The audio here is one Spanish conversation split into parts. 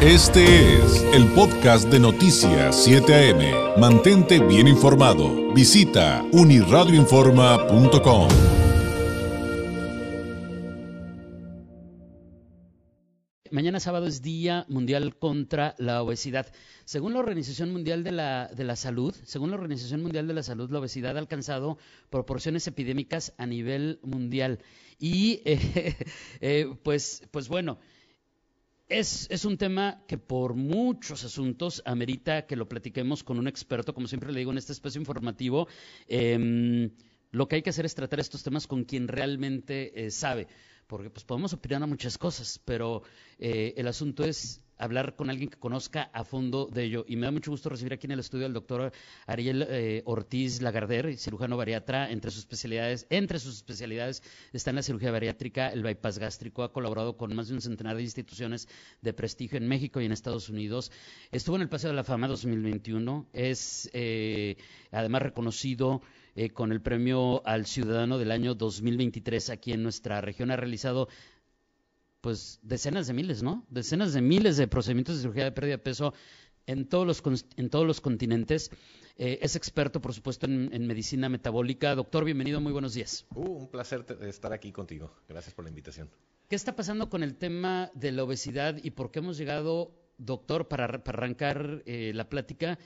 Este es el podcast de Noticias 7 AM. Mantente bien informado. Visita uniradioinforma.com. Mañana sábado es Día Mundial contra la Obesidad. Según la Organización Mundial de la, de la Salud, según la Organización Mundial de la Salud, la obesidad ha alcanzado proporciones epidémicas a nivel mundial. Y eh, eh, pues, pues bueno, es, un tema que por muchos asuntos amerita que lo platiquemos con un experto, como siempre le digo en este espacio informativo. Eh, lo que hay que hacer es tratar estos temas con quien realmente eh, sabe, porque pues podemos opinar a muchas cosas, pero eh, el asunto es hablar con alguien que conozca a fondo de ello. Y me da mucho gusto recibir aquí en el estudio al doctor Ariel eh, Ortiz Lagarder, cirujano bariatra. Entre sus especialidades, entre sus especialidades está en la cirugía bariátrica, el bypass gástrico. Ha colaborado con más de un centenar de instituciones de prestigio en México y en Estados Unidos. Estuvo en el Paseo de la Fama 2021. Es eh, además reconocido eh, con el premio al Ciudadano del año 2023 aquí en nuestra región. Ha realizado pues decenas de miles, ¿no? Decenas de miles de procedimientos de cirugía de pérdida de peso en todos los, en todos los continentes. Eh, es experto, por supuesto, en, en, medicina metabólica. Doctor, bienvenido, muy buenos días. Uh, un placer estar aquí contigo. Gracias por la invitación. ¿Qué está pasando con el tema de la obesidad y por qué hemos llegado, doctor, para, para arrancar eh, la plática,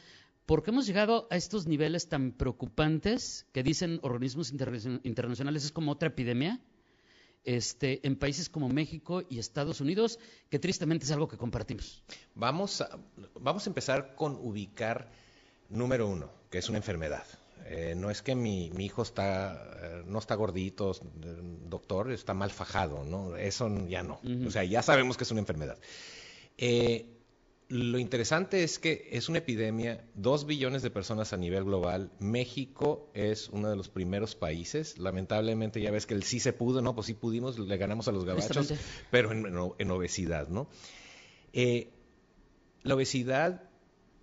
¿Por qué hemos llegado a estos niveles tan preocupantes que dicen organismos internacionales es como otra epidemia? Este, en países como México y Estados Unidos, que tristemente es algo que compartimos. Vamos a, vamos a empezar con ubicar número uno, que es una enfermedad. Eh, no es que mi, mi hijo está, eh, no está gordito, doctor, está mal fajado, ¿no? Eso ya no. Uh -huh. O sea, ya sabemos que es una enfermedad. Eh, lo interesante es que es una epidemia, dos billones de personas a nivel global. México es uno de los primeros países. Lamentablemente ya ves que el sí se pudo, ¿no? Pues sí pudimos, le ganamos a los gabachos, pero en, obesidad, ¿no? Eh, la obesidad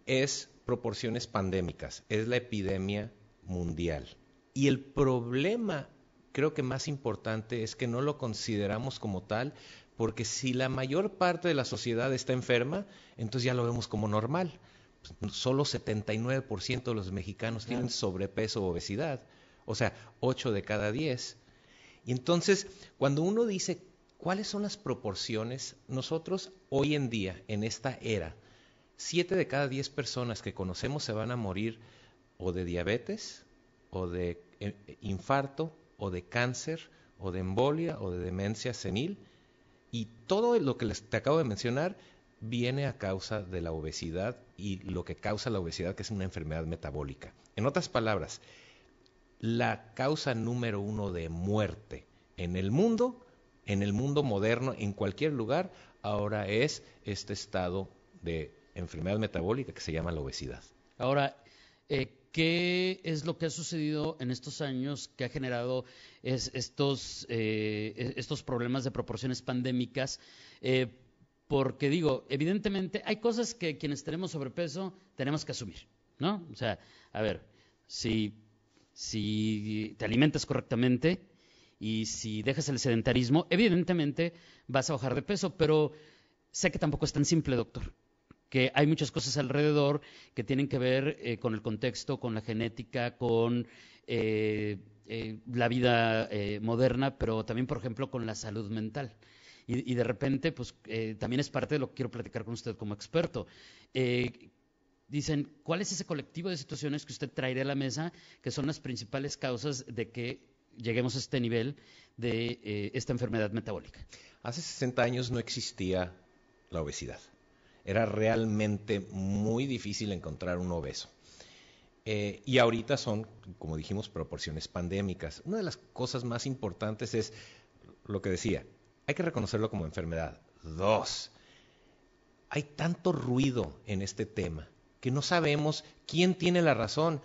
es proporciones pandémicas, es la epidemia mundial. Y el problema, creo que más importante, es que no lo consideramos como tal, porque si la mayor parte de la sociedad está enferma, entonces ya lo vemos como normal. Solo 79% de los mexicanos claro. tienen sobrepeso o obesidad, o sea, 8 de cada 10. Y entonces, cuando uno dice cuáles son las proporciones, nosotros hoy en día, en esta era, 7 de cada 10 personas que conocemos se van a morir o de diabetes, o de eh, infarto, o de cáncer, o de embolia, o de demencia senil y todo lo que les, te acabo de mencionar viene a causa de la obesidad y lo que causa la obesidad, que es una enfermedad metabólica. En otras palabras, la causa número uno de muerte en el mundo, en el mundo moderno, en cualquier lugar, ahora es este estado de enfermedad metabólica que se llama la obesidad. Ahora, eh, ¿qué es lo que ha sucedido en estos años que ha generado es, estos, eh, estos problemas de proporciones pandémicas? Eh, porque digo, evidentemente hay cosas que quienes tenemos sobrepeso tenemos que asumir, ¿no? O sea, a ver, si, si te alimentas correctamente y si dejas el sedentarismo, evidentemente vas a bajar de peso, pero sé que tampoco es tan simple, doctor que hay muchas cosas alrededor que tienen que ver eh, con el contexto, con la genética, con eh, eh, la vida eh, moderna, pero también, por ejemplo, con la salud mental. Y, de repente, pues también es parte de lo que quiero platicar con usted como experto. dicen, ¿cuál es ese colectivo de situaciones que usted traería a la mesa que son las principales causas de que lleguemos a este nivel de esta enfermedad metabólica? Hace 60 años no existía la obesidad era realmente muy difícil encontrar un obeso. Eh, y ahorita son, como dijimos, proporciones pandémicas. Una de las cosas más importantes es lo que decía, hay que reconocerlo como enfermedad. Dos, hay tanto ruido en este tema que no sabemos quién tiene la razón.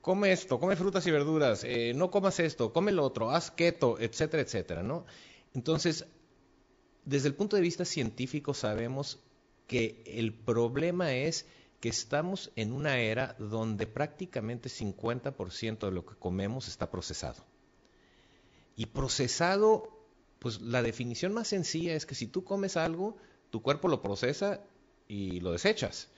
Come esto, come frutas y verduras, eh, no comas esto, come lo otro, haz keto, etcétera, etcétera, ¿no? Entonces, desde el punto de vista científico sabemos que el problema es que estamos en una era donde prácticamente 50% de lo que comemos está procesado. Y procesado, pues la definición más sencilla es que si tú comes algo, tu cuerpo lo procesa y lo desechas.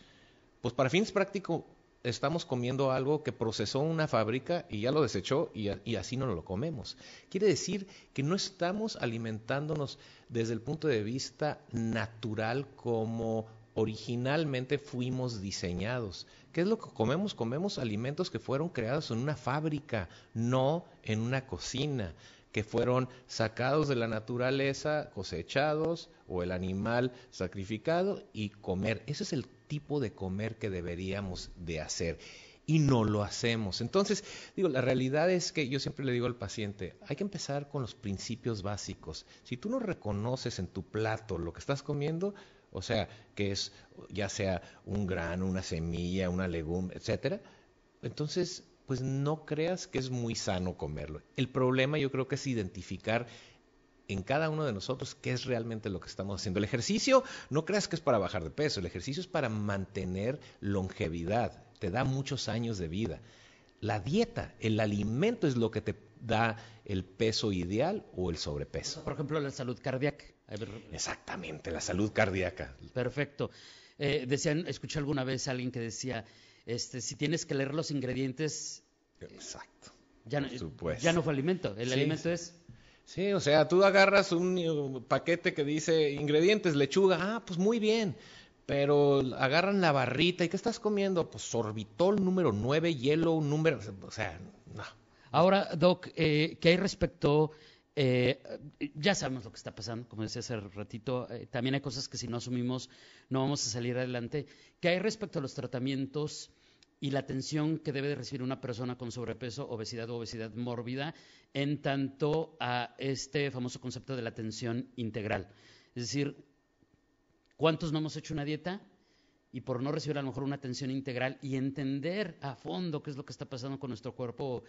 Pues para fines prácticos estamos comiendo algo que procesó una fábrica y ya lo desechó y, así no lo comemos. Quiere decir que no estamos alimentándonos desde el punto de vista natural como originalmente fuimos diseñados. ¿Qué es lo que comemos? Comemos alimentos que fueron creados en una fábrica, no en una cocina, que fueron sacados de la naturaleza, cosechados, o el animal sacrificado y comer. Ese es el tipo de comer que deberíamos de hacer y no lo hacemos. Entonces, digo, la realidad es que yo siempre le digo al paciente, hay que empezar con los principios básicos. Si tú no reconoces en tu plato lo que estás comiendo, o sea, que es ya sea un grano, una semilla, una legumbre, etcétera, entonces pues no creas que es muy sano comerlo. El problema yo creo que es identificar en cada uno de nosotros qué es realmente lo que estamos haciendo. El ejercicio, no creas que es para bajar de peso, el ejercicio es para mantener longevidad, te da muchos años de vida. La dieta, el alimento es lo que te da el peso ideal o el sobrepeso. Por ejemplo, la salud cardíaca. Exactamente, la salud cardíaca. Perfecto. Eh, decían, escuché alguna vez a alguien que decía, este, si tienes que leer los ingredientes, Exacto. Ya no, ya no fue alimento, el alimento es Sí, o sea, tú agarras un uh, paquete que dice ingredientes, lechuga, ah, pues muy bien, pero agarran la barrita, ¿y qué estás comiendo? Pues sorbitol número 9, hielo número, o sea, no. Ahora, Doc, eh, ¿qué hay respecto? Eh, ya sabemos lo que está pasando, como decía hace ratito, eh, también hay cosas que si no asumimos no vamos a salir adelante. ¿Qué hay respecto a los tratamientos y la atención que debe de recibir una persona con sobrepeso, obesidad o obesidad mórbida en tanto a este famoso concepto de la atención integral. Es decir, ¿cuántos no hemos hecho una dieta? Y por no recibir a lo mejor una atención integral y entender a fondo qué es lo que está pasando con nuestro cuerpo,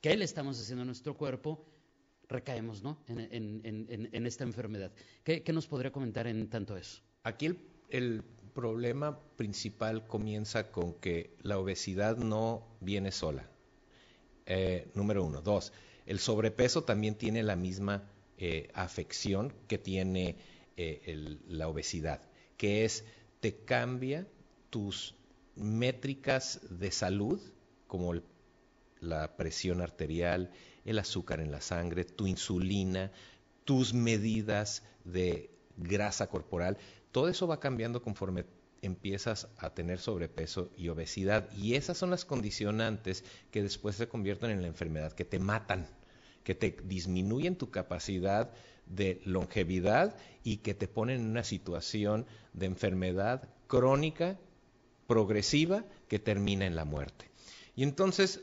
qué le estamos haciendo a nuestro cuerpo, recaemos ¿no? en, esta enfermedad. ¿Qué, nos podría comentar en tanto eso? Aquí el problema principal comienza con que la obesidad no viene sola. Eh, número uno. Dos, el sobrepeso también tiene la misma eh, afección que tiene eh, la obesidad, que es te cambia tus métricas de salud, como la presión arterial, el azúcar en la sangre, tu insulina, tus medidas de grasa corporal, todo eso va cambiando conforme empiezas a tener sobrepeso y obesidad. Y esas son las condicionantes que después se convierten en la enfermedad, que te matan, que te disminuyen tu capacidad de longevidad y que te ponen en una situación de enfermedad crónica, progresiva, que termina en la muerte. Y entonces,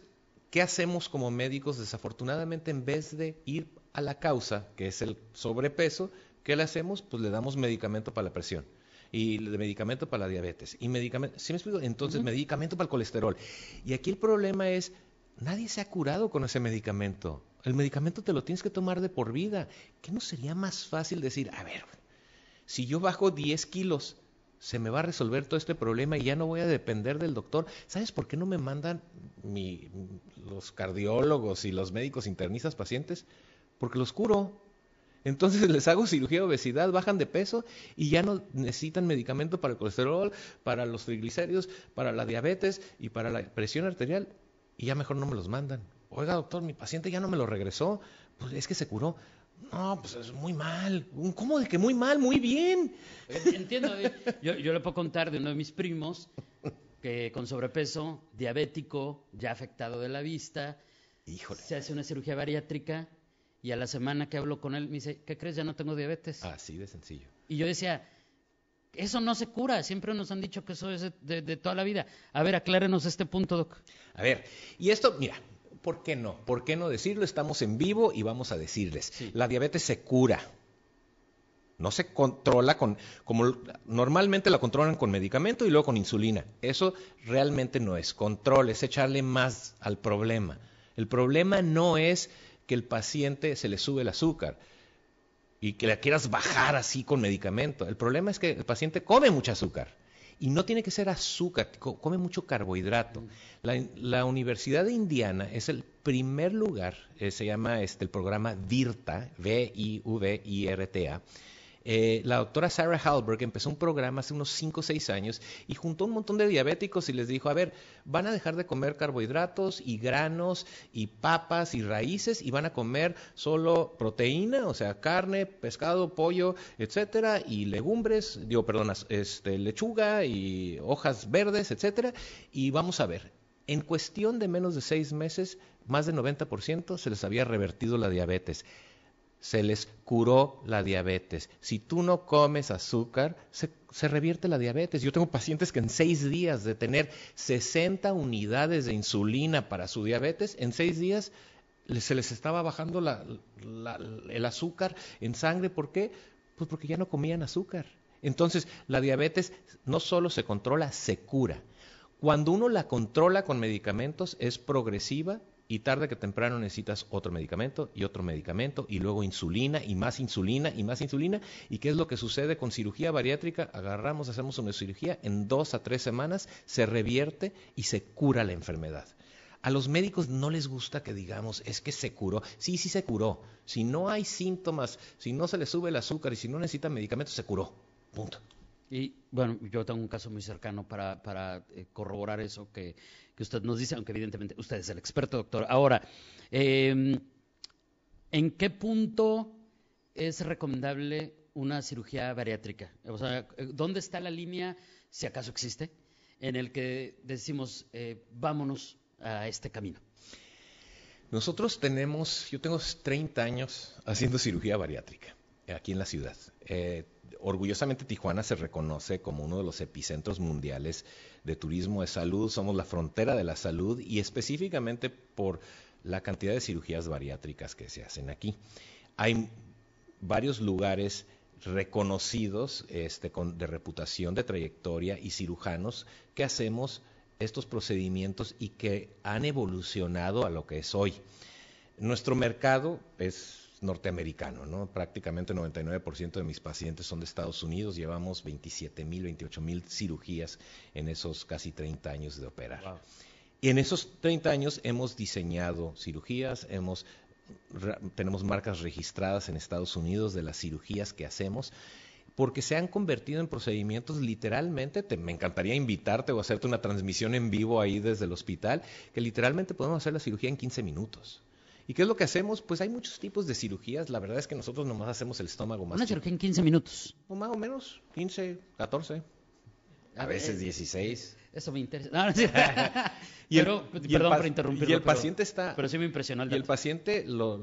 ¿qué hacemos como médicos? Desafortunadamente, en vez de ir a la causa, que es el sobrepeso, ¿qué le hacemos? Pues le damos medicamento para la presión y medicamento para la diabetes y medicamento, ¿sí me explico? Entonces, medicamento para el colesterol. Y aquí el problema es, nadie se ha curado con ese medicamento. El medicamento te lo tienes que tomar de por vida. ¿Qué no sería más fácil decir, a ver, si yo bajo 10 kilos, se me va a resolver todo este problema y ya no voy a depender del doctor. ¿Sabes por qué no me mandan los cardiólogos y los médicos internistas pacientes? Porque los curo. Entonces les hago cirugía de obesidad, bajan de peso y ya no necesitan medicamento para el colesterol, para los triglicéridos, para la diabetes y para la presión arterial y ya mejor no me los mandan. Oiga, doctor, mi paciente ya no me lo regresó, pues es que se curó. No, pues es muy mal. ¿Cómo de que muy mal? Muy bien. Entiendo. Eh. Yo, yo le puedo contar de uno de mis primos que con sobrepeso, diabético, ya afectado de la vista, Híjole. se hace una cirugía bariátrica y a la semana que hablo con él me dice, ¿qué crees? Ya no tengo diabetes. Así de sencillo. Y yo decía, eso no se cura, siempre nos han dicho que eso es de, toda la vida. A ver, aclárenos este punto, Doc. A ver, y esto, mira, ¿por qué no? ¿Por qué no decirlo? Estamos en vivo y vamos a decirles. La diabetes se cura. No se controla con, como normalmente la controlan con medicamento y luego con insulina. Eso realmente no es control, es echarle más al problema. El problema no es que el paciente se le sube el azúcar y que la quieras bajar así con medicamento. El problema es que el paciente come mucho azúcar. Y no tiene que ser azúcar, come mucho carbohidrato. La, Universidad de Indiana es el primer lugar, eh, se llama este, el programa VIRTA, V-I-V-I-R-T-A, Eh, la doctora Sarah Halberg empezó un programa hace unos 5 o 6 años y juntó un montón de diabéticos y les dijo, a ver, van a dejar de comer carbohidratos y granos y papas y raíces y van a comer solo proteína, o sea, carne, pescado, pollo, etcétera, y legumbres, digo, perdón, este, lechuga y hojas verdes, etcétera, y vamos a ver, en cuestión de menos de 6 meses, más del 90% se les había revertido la diabetes se les curó la diabetes. Si tú no comes azúcar, se, revierte la diabetes. Yo tengo pacientes que en seis días de tener 60 unidades de insulina para su diabetes, en seis días se les estaba bajando el azúcar en sangre. ¿Por qué? Pues porque ya no comían azúcar. Entonces, la diabetes no solo se controla, se cura. Cuando uno la controla con medicamentos, es progresiva y tarde que temprano necesitas otro medicamento y otro medicamento y luego insulina y más insulina y más insulina. ¿Y qué es lo que sucede con cirugía bariátrica? Agarramos, hacemos una cirugía, en dos a tres semanas se revierte y se cura la enfermedad. A los médicos no les gusta que digamos, es que se curó. Sí, sí se curó. Si no hay síntomas, si no se le sube el azúcar y si no necesita medicamentos, se curó. Punto. Y bueno, yo tengo un caso muy cercano para, eh, corroborar eso que, usted nos dice, aunque evidentemente usted es el experto, doctor. Ahora, eh, ¿en qué punto es recomendable una cirugía bariátrica? O sea, ¿dónde está la línea, si acaso existe, en el que decimos, eh, vámonos a este camino? Nosotros tenemos, yo tengo 30 años haciendo cirugía bariátrica aquí en la ciudad. Eh, orgullosamente Tijuana se reconoce como uno de los epicentros mundiales de turismo de salud, somos la frontera de la salud y específicamente por la cantidad de cirugías bariátricas que se hacen aquí. Hay varios lugares reconocidos este, de reputación, de trayectoria y cirujanos que hacemos estos procedimientos y que han evolucionado a lo que es hoy. Nuestro mercado es norteamericano, ¿no? Prácticamente 99% de mis pacientes son de Estados Unidos, llevamos 27 mil, 28 mil cirugías en esos casi 30 años de operar. Y en esos 30 años hemos diseñado cirugías, hemos, tenemos marcas registradas en Estados Unidos de las cirugías que hacemos, porque se han convertido en procedimientos literalmente, me encantaría invitarte o hacerte una transmisión en vivo ahí desde el hospital, que literalmente podemos hacer la cirugía en 15 minutos. ¿Y qué es lo que hacemos? Pues hay muchos tipos de cirugías. La verdad es que nosotros nomás hacemos el estómago más. Una cirugía en 15 minutos. O más o menos, 15, 14. A, veces 16. Eso me interesa. No, y perdón por interrumpirlo. Y el paciente está. Pero sí me impresionó el Y el paciente lo,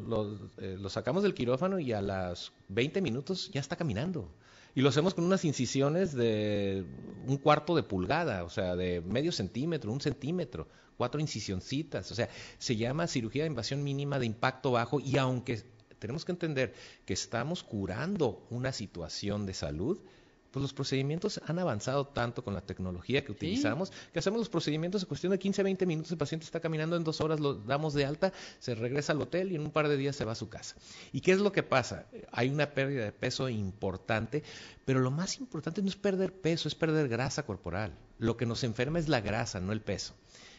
eh, lo, sacamos del quirófano y a las 20 minutos ya está caminando. Y lo hacemos con unas incisiones de un cuarto de pulgada, o sea, de medio centímetro, un centímetro cuatro incisioncitas. O sea, se llama cirugía de invasión mínima de impacto bajo y aunque tenemos que entender que estamos curando una situación de salud, pues los procedimientos han avanzado tanto con la tecnología que utilizamos que hacemos los procedimientos en cuestión de 15 20 minutos, el paciente está caminando en dos horas, lo damos de alta, se regresa al hotel y en un par de días se va a su casa. ¿Y qué es lo que pasa? Hay una pérdida de peso importante, pero lo más importante no es perder peso, es perder grasa corporal. Lo que nos enferma es la grasa, no el peso.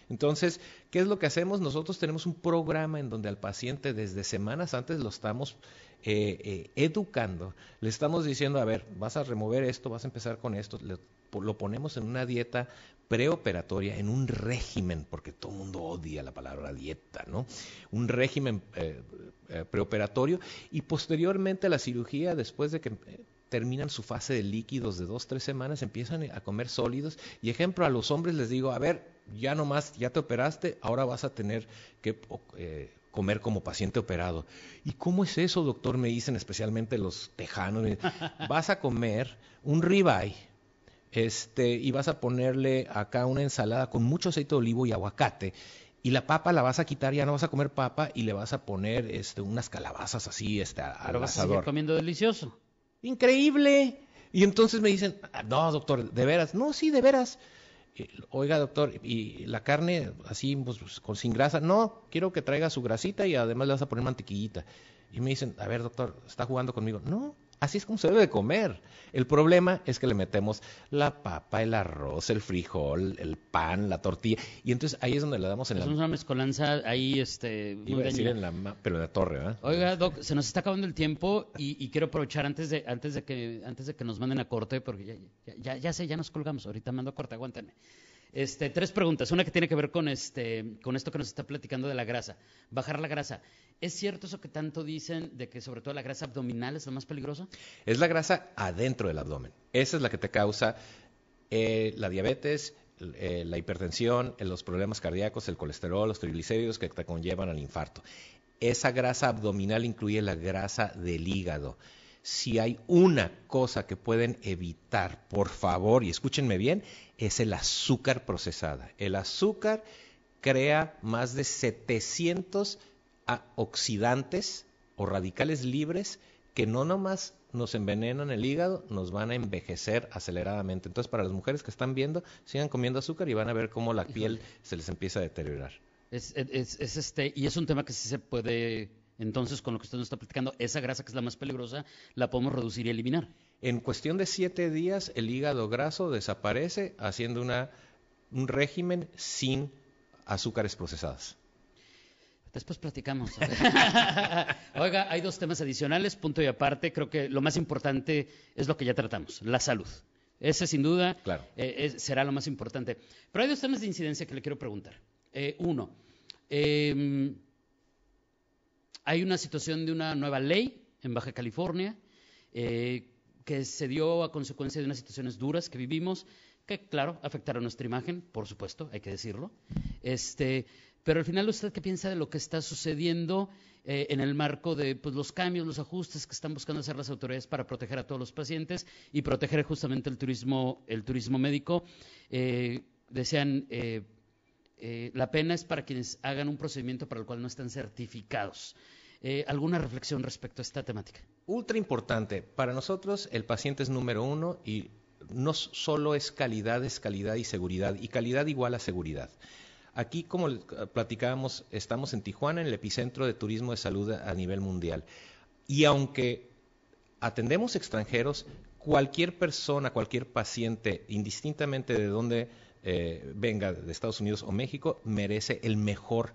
Entonces, ¿qué es lo que hacemos? Nosotros tenemos un programa en donde al paciente desde semanas antes lo estamos eh, eh, educando, le estamos diciendo, a ver, vas a remover esto, vas a empezar con esto, lo ponemos en una dieta preoperatoria, en un régimen, porque todo el mundo odia la palabra dieta, ¿no? Un régimen eh, preoperatorio y posteriormente la cirugía, después de que terminan su fase de líquidos de dos, tres semanas, empiezan a comer sólidos. Y ejemplo, a los hombres les digo, a ver, ya nomás, ya te operaste, ahora vas a tener que eh, comer como paciente operado. ¿Y cómo es eso, doctor? Me dicen especialmente los tejanos. Vas a comer un ribeye este, y vas a ponerle acá una ensalada con mucho aceite de olivo y aguacate. Y la papa la vas a quitar, ya no vas a comer papa y le vas a poner este, unas calabazas así este, al Pero vas a seguir comiendo delicioso. Increíble. Y entonces me dicen, ah, no, doctor, de veras. No, sí, de veras. Oiga, doctor, y la carne así, pues, pues, con, sin grasa. No, quiero que traiga su grasita y además le vas a poner mantequillita. Y me dicen, a ver, doctor, ¿está jugando conmigo? No, Así es como se debe de comer. El problema es que le metemos la papa, el arroz, el frijol, el pan, la tortilla, y entonces ahí es donde le damos en Es la... una mezcolanza ahí, este, muy Iba a decir en la... ma- pero en la torre, ¿verdad? Oiga, Doc, se nos está acabando el tiempo y, y quiero aprovechar antes de, antes de que, antes de que nos manden a corte, porque ya, ya, ya, ya sé, ya nos colgamos, ahorita mando a corte, aguántenme. Este, tres preguntas. Una que tiene que ver con este, con esto que nos está platicando de la grasa. Bajar la grasa. ¿Es cierto eso que tanto dicen de que sobre todo la grasa abdominal es lo más peligroso? Es la grasa adentro del abdomen. Esa es la que te causa eh, la diabetes, eh, la hipertensión, eh, los problemas cardíacos, el colesterol, los triglicéridos que te conllevan al infarto. Esa grasa abdominal incluye la grasa del hígado. Si hay una cosa que pueden evitar, por favor, y escúchenme bien, es el azúcar procesada. El azúcar crea más de 700 a- oxidantes o radicales libres que no nomás nos envenenan el hígado, nos van a envejecer aceleradamente. Entonces, para las mujeres que están viendo, sigan comiendo azúcar y van a ver cómo la piel se les empieza a deteriorar. Es, es- es este, y es un tema que sí se puede, entonces, con lo que usted nos está platicando, esa grasa que es la más peligrosa, la podemos reducir y eliminar. En cuestión de siete días, el hígado graso desaparece haciendo una, un régimen sin azúcares procesadas. Después platicamos. Oiga, hay dos temas adicionales, punto y aparte. Creo que lo más importante es lo que ya tratamos, la salud. Ese sin duda Claro. eh, es- será lo más importante. Pero hay dos temas de incidencia que le quiero preguntar. Eh, uno, eh, hay una situación de una nueva ley en Baja California eh, que se dio a consecuencia de unas situaciones duras que vivimos, que claro, afectaron nuestra imagen, por supuesto, hay que decirlo. Este, pero al final, ¿usted qué piensa de lo que está sucediendo eh, en el marco de pues, los cambios, los ajustes que están buscando hacer las autoridades para proteger a todos los pacientes y proteger justamente el turismo, el turismo médico? Eh, decían, eh, eh, la pena es para quienes hagan un procedimiento para el cual no están certificados. Eh, ¿Alguna reflexión respecto a esta temática? Ultra importante. Para nosotros el paciente es número uno y no solo es calidad, es calidad y seguridad. Y calidad igual a seguridad. Aquí, como le- platicábamos, estamos en Tijuana, en el epicentro de turismo de salud a nivel mundial. Y aunque atendemos extranjeros, cualquier persona, cualquier paciente, indistintamente de dónde eh, venga, de Estados Unidos o México, merece el mejor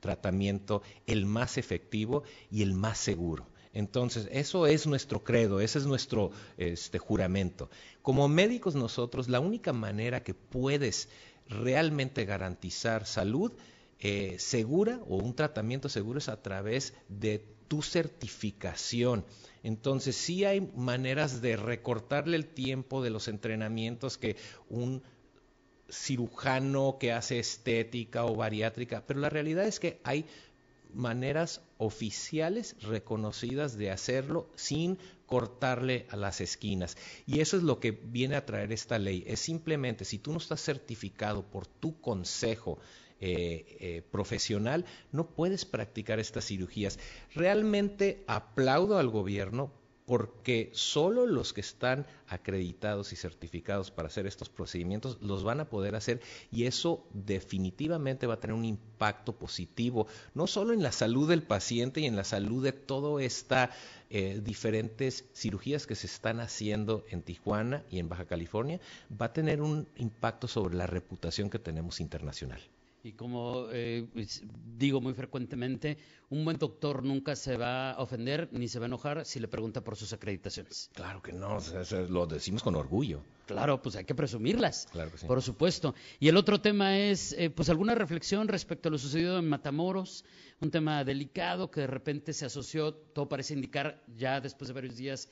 tratamiento, el más efectivo y el más seguro. Entonces, eso es nuestro credo, ese es nuestro este, juramento. Como médicos nosotros, la única manera que puedes realmente garantizar salud eh, segura o un tratamiento seguro es a través de tu certificación. Entonces, sí hay maneras de recortarle el tiempo de los entrenamientos que un cirujano que hace estética o bariátrica, pero la realidad es que hay maneras oficiales reconocidas de hacerlo sin cortarle a las esquinas. Y eso es lo que viene a traer esta ley. Es simplemente, si tú no estás certificado por tu consejo eh, eh, profesional, no puedes practicar estas cirugías. Realmente aplaudo al gobierno porque solo los que están acreditados y certificados para hacer estos procedimientos los van a poder hacer y eso definitivamente va a tener un impacto positivo, no solo en la salud del paciente y en la salud de todas estas eh, diferentes cirugías que se están haciendo en Tijuana y en Baja California, va a tener un impacto sobre la reputación que tenemos internacional. Y como eh, pues, digo muy frecuentemente, un buen doctor nunca se va a ofender ni se va a enojar si le pregunta por sus acreditaciones. Claro que no, eso lo decimos con orgullo. Claro, pues hay que presumirlas, Claro que sí. por supuesto. Y el otro tema es, eh, pues alguna reflexión respecto a lo sucedido en Matamoros, un tema delicado que de repente se asoció, todo parece indicar ya después de varios días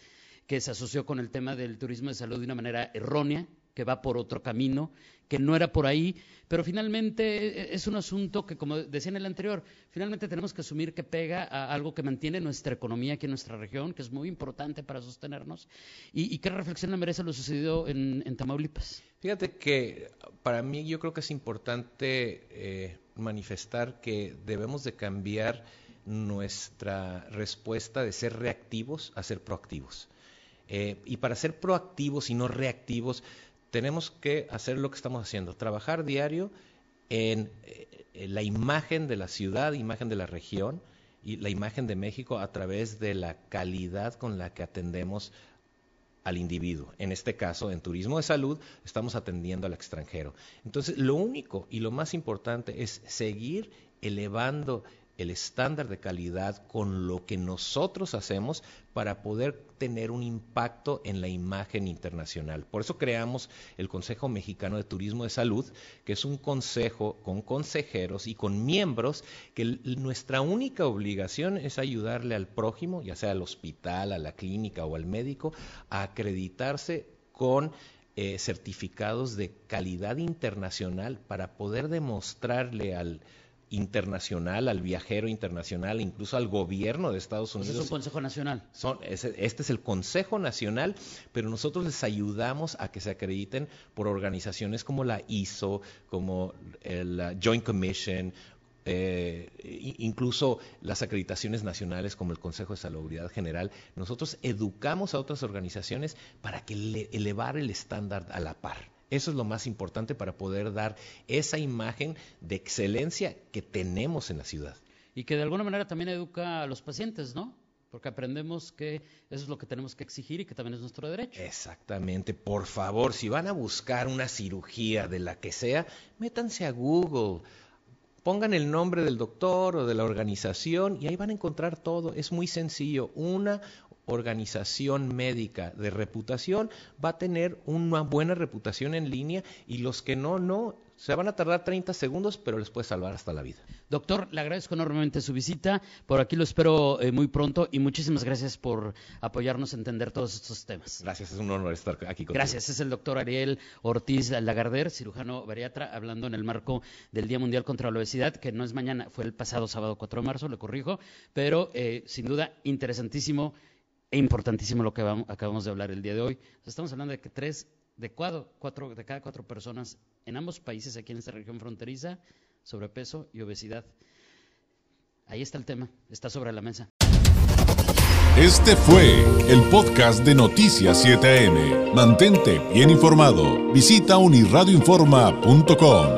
que se asoció con el tema del turismo de salud de una manera errónea, que va por otro camino, que no era por ahí, pero finalmente eh, es un asunto que, como decía en el anterior, finalmente tenemos que asumir que pega a algo que mantiene nuestra economía aquí en nuestra región, que es muy importante para sostenernos. ¿Y, y qué reflexión le merece lo sucedido en, en Tamaulipas? Fíjate que para mí yo creo que es importante eh, manifestar que debemos de cambiar nuestra respuesta de ser reactivos a ser proactivos. Eh, y para ser proactivos y no reactivos, tenemos que hacer lo que estamos haciendo, trabajar diario en, eh, en la imagen de la ciudad, imagen de la región, la imagen de México a través de la calidad con la que atendemos al individuo. En este caso, en turismo de salud, estamos atendiendo al extranjero. Entonces, lo único y lo más importante es seguir elevando el estándar de calidad con lo que nosotros hacemos para poder tener un impacto en la imagen internacional. Por eso creamos el Consejo Mexicano de Turismo de Salud, que es un consejo con consejeros y con miembros que nuestra única obligación es ayudarle al prójimo, ya sea al hospital, a la clínica o al médico, a acreditarse con eh, certificados de calidad internacional para poder demostrarle al internacional, al viajero internacional, incluso al gobierno de Estados Unidos. es un Consejo Nacional. Son, este es el Consejo Nacional, pero nosotros les ayudamos a que se acrediten por organizaciones como la ISO, como la Joint Commission, eh, incluso las acreditaciones nacionales como el Consejo de Salubridad General, nosotros educamos a otras organizaciones para que elevar el estándar a la par. Eso es lo más importante para poder dar esa imagen de excelencia que tenemos en la ciudad. Y que de alguna manera también educa a los pacientes, ¿no? Porque aprendemos que eso es lo que tenemos que exigir y que también es nuestro derecho. Exactamente. Por favor, si van a buscar una cirugía de la que sea, métanse a Google. Pongan el nombre del doctor o de la organización y ahí van a encontrar todo. Es muy sencillo. Una organización médica de reputación va a tener una buena reputación en línea y los que no, no. Se van a tardar 30 segundos, pero les puede salvar hasta la vida. Doctor, le agradezco enormemente su visita. Por aquí lo espero eh, muy pronto y muchísimas gracias por apoyarnos a entender todos estos temas. Gracias, es un honor estar aquí contigo. Gracias, es el doctor Ariel Ortiz Lagarder, cirujano bariatra, hablando en el marco del Día Mundial contra la Obesidad, que no es mañana, fue el pasado sábado 4 de marzo, le corrijo, pero eh, sin duda interesantísimo e importantísimo lo que acabamos de hablar el día de hoy. Estamos hablando de que tres de, cuatro, de cada cuatro personas en ambos países, aquí en esta región fronteriza, sobrepeso y obesidad. Ahí está el tema, está sobre la mesa. Este fue el podcast de Noticias 7am. Mantente bien informado. Visita unirradioinforma.com.